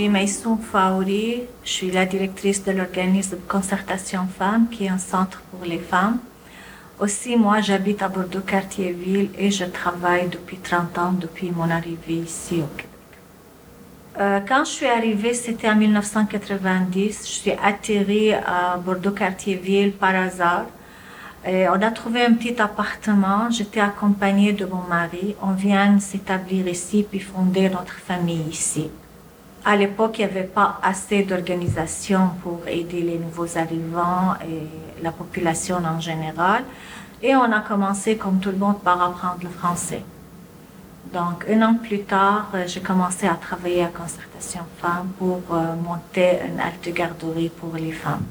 suis Maïsoum Faouri, je suis la directrice de l'organisme Concertation Femmes, qui est un centre pour les femmes. Aussi, moi, j'habite à Bordeaux, quartier-ville, et je travaille depuis 30 ans, depuis mon arrivée ici au Québec. Euh, quand je suis arrivée, c'était en 1990. Je suis atterrie à Bordeaux, quartier-ville, par hasard. On a trouvé un petit appartement. J'étais accompagnée de mon mari. On vient s'établir ici puis fonder notre famille ici. À l'époque, il n'y avait pas assez d'organisation pour aider les nouveaux arrivants et la population en général. Et on a commencé, comme tout le monde, par apprendre le français. Donc, un an plus tard, j'ai commencé à travailler à Concertation Femmes pour euh, monter une halte garderie pour les femmes.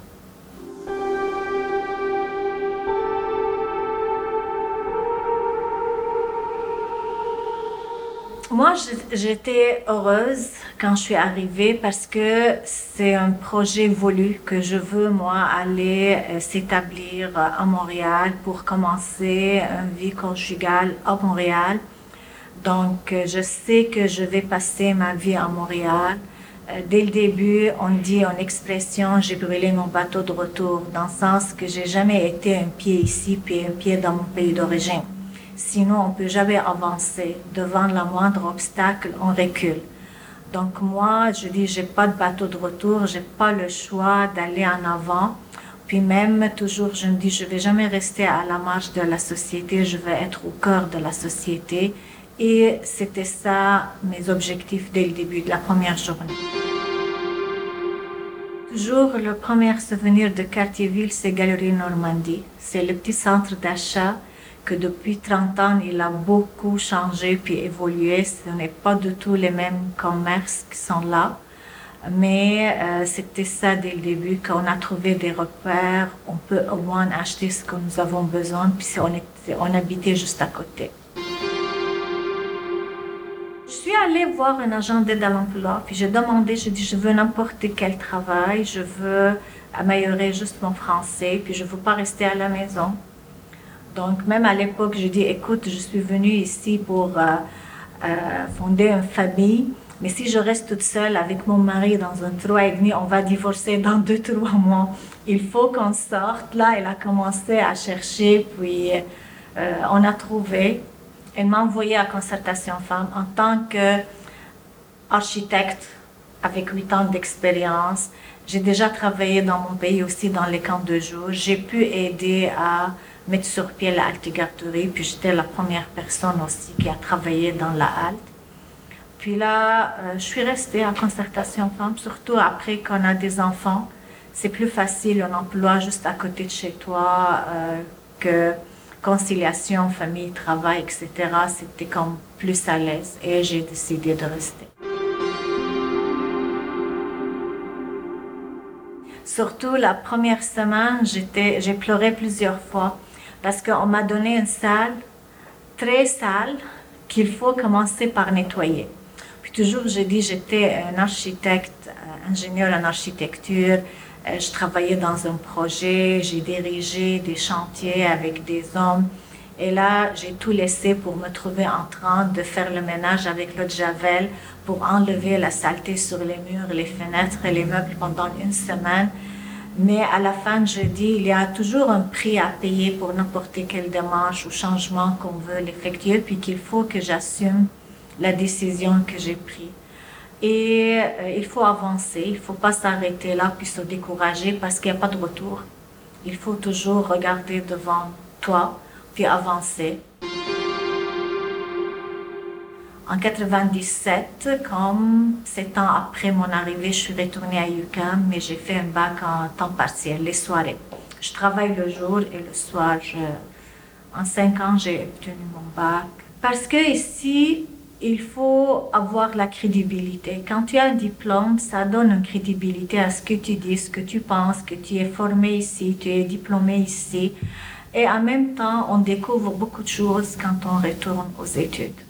Moi, j'étais heureuse quand je suis arrivée parce que c'est un projet voulu que je veux, moi, aller euh, s'établir à Montréal pour commencer une vie conjugale à Montréal. Donc, euh, je sais que je vais passer ma vie à Montréal. Euh, dès le début, on dit en expression, j'ai brûlé mon bateau de retour, dans le sens que j'ai jamais été un pied ici puis un pied dans mon pays d'origine. Sinon, on peut jamais avancer. Devant le moindre obstacle, on recule. Donc moi, je dis, j'ai pas de bateau de retour, j'ai pas le choix d'aller en avant. Puis même toujours, je me dis, je vais jamais rester à la marge de la société, je vais être au cœur de la société. Et c'était ça mes objectifs dès le début de la première journée. Toujours le premier souvenir de Quartier-Ville, c'est Galerie Normandie. C'est le petit centre d'achat que depuis 30 ans, il a beaucoup changé puis évolué. Ce n'est pas du tout les mêmes commerces qui sont là. Mais euh, c'était ça dès le début, qu'on a trouvé des repères, on peut au moins acheter ce que nous avons besoin, puis on, habitait juste à côté. Je suis allée voir un agent d'aide à l'emploi, puis j'ai demandé, je dis, je veux n'importe quel travail, je veux améliorer juste mon français, puis je veux pas rester à la maison. Donc, même à l'époque, je dis, écoute, je suis venue ici pour euh, euh, fonder une famille, mais si je reste toute seule avec mon mari dans un trois et demi, on va divorcer dans deux, trois mois. Il faut qu'on sorte. Là, elle a commencé à chercher, puis euh, on a trouvé. Elle m'a envoyé à Concertation Femmes en tant qu'architecte avec huit ans d'expérience. J'ai déjà travaillé dans mon pays aussi dans les camps de jour. J'ai pu aider à mettre sur pied la halte garderie. Puis j'étais la première personne aussi qui a travaillé dans la halte. Puis là, euh, je suis restée en concertation femme, surtout après qu'on a des enfants. C'est plus facile un emploi juste à côté de chez toi euh, que conciliation, famille, travail, etc. C'était comme plus à l'aise et j'ai décidé de rester. Surtout la première semaine, j'ai pleuré plusieurs fois parce qu'on m'a donné une salle très sale qu'il faut commencer par nettoyer. Puis toujours, j'ai dit, j'étais un architecte, euh, ingénieur en architecture, euh, je travaillais dans un projet, j'ai dirigé des chantiers avec des hommes. Et là, j'ai tout laissé pour me trouver en train de faire le ménage avec l'eau de Javel pour enlever la saleté sur les murs, les fenêtres et les meubles pendant une semaine. Mais à la fin, je dis, il y a toujours un prix à payer pour n'importe quelle démarche ou changement qu'on veut l'effectuer, puis qu'il faut que j'assume la décision que j'ai prise. Et euh, il faut avancer, il faut pas s'arrêter là puis se décourager parce qu'il n'y a pas de retour. Il faut toujours regarder devant toi puis avancer. En 97, comme sept ans après mon arrivée, je suis retournée à UQAM, mais j'ai fait un bac en temps partiel, les soirées. Je travaille le jour et le soir. en cinq ans, j'ai obtenu mon bac. Parce que ici, il faut avoir la crédibilité. Quand tu as un diplôme, ça donne une crédibilité à ce que tu dis, ce que tu penses, que tu es formé ici, tu es diplômé ici. Et en même temps, on découvre beaucoup de choses quand on retourne aux études.